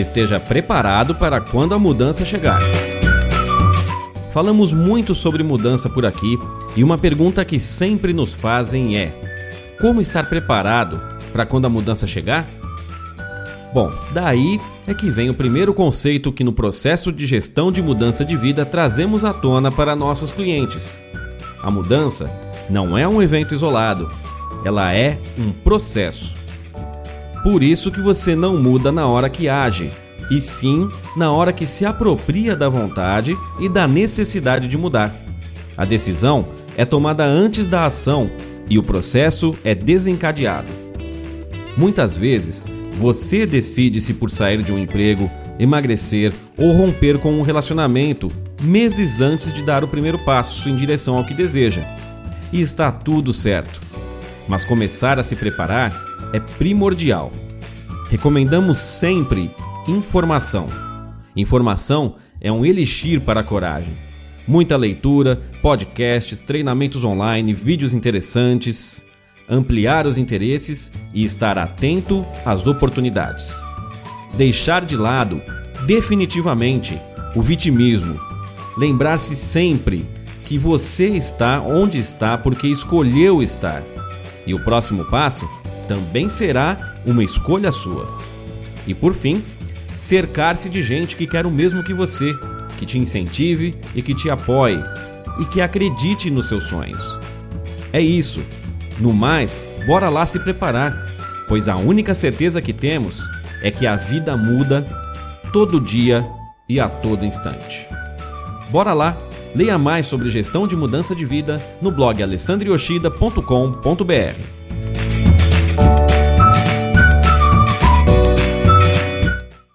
esteja preparado para quando a mudança chegar. Falamos muito sobre mudança por aqui e uma pergunta que sempre nos fazem é: como estar preparado para quando a mudança chegar? Bom, daí é que vem o primeiro conceito que no processo de gestão de mudança de vida trazemos à tona para nossos clientes. A mudança não é um evento isolado, ela é um processo. Por isso que você não muda na hora que age, e sim na hora que se apropria da vontade e da necessidade de mudar. A decisão é tomada antes da ação e o processo é desencadeado. Muitas vezes, você decide-se por sair de um emprego, emagrecer ou romper com um relacionamento meses antes de dar o primeiro passo em direção ao que deseja. E está tudo certo. Mas começar a se preparar é primordial. Recomendamos sempre informação. Informação é um elixir para a coragem. Muita leitura, podcasts, treinamentos online, vídeos interessantes, ampliar os interesses e estar atento às oportunidades. Deixar de lado, definitivamente, o vitimismo. Lembrar-se sempre que você está onde está porque escolheu estar. E o próximo passo também será uma escolha sua. E por fim, cercar-se de gente que quer o mesmo que você, que te incentive e que te apoie e que acredite nos seus sonhos. É isso. No mais, bora lá se preparar, pois a única certeza que temos é que a vida muda todo dia e a todo instante. Bora lá, leia mais sobre gestão de mudança de vida no blog alessandrioshida.com.br.